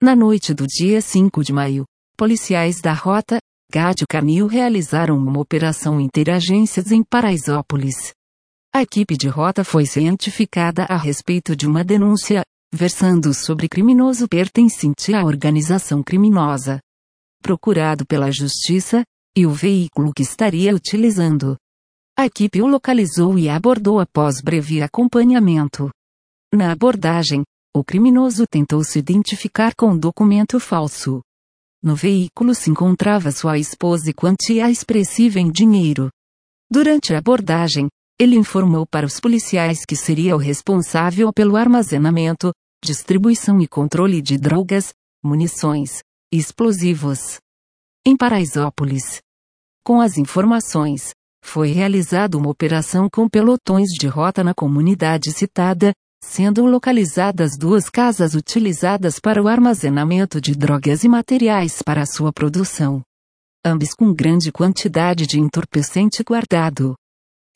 Na noite do dia 5 de maio, policiais da Rota, Gádio Canil realizaram uma operação interagências em Paraisópolis. A equipe de rota foi cientificada a respeito de uma denúncia, versando sobre criminoso pertencente à organização criminosa. Procurado pela justiça, e o veículo que estaria utilizando. A equipe o localizou e abordou após breve acompanhamento. Na abordagem, o criminoso tentou se identificar com um documento falso. No veículo se encontrava sua esposa e quantia expressiva em dinheiro. Durante a abordagem, ele informou para os policiais que seria o responsável pelo armazenamento, distribuição e controle de drogas, munições e explosivos. Em Paraisópolis. Com as informações, foi realizada uma operação com pelotões de rota na comunidade citada, sendo localizadas duas casas utilizadas para o armazenamento de drogas e materiais para sua produção. Ambas com grande quantidade de entorpecente guardado.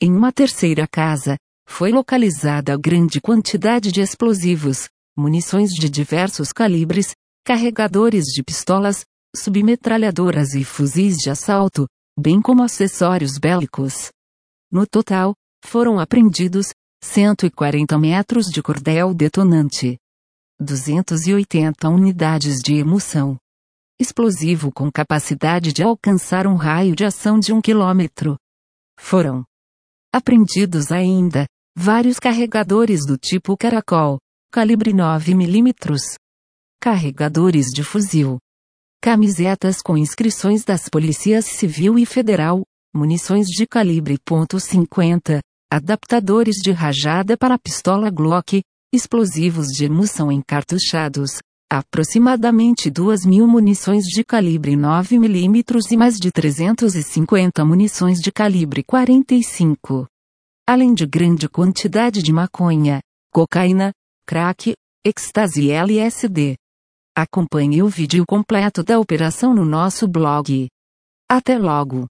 Em uma terceira casa, foi localizada grande quantidade de explosivos, munições de diversos calibres, carregadores de pistolas, submetralhadoras e fuzis de assalto, bem como acessórios bélicos. No total, foram apreendidos 140 metros de cordel detonante, 280 unidades de emoção, explosivo com capacidade de alcançar um raio de ação de um quilômetro. Foram Apreendidos ainda, vários carregadores do tipo caracol, calibre 9 mm. Carregadores de fuzil. Camisetas com inscrições das polícias civil e federal, munições de calibre .50, adaptadores de rajada para pistola Glock, explosivos de emulsão encartuchados, aproximadamente 2 mil munições de calibre 9 mm e mais de 350 munições de calibre 45. Além de grande quantidade de maconha, cocaína, crack, ecstasy e LSD. Acompanhe o vídeo completo da operação no nosso blog. Até logo!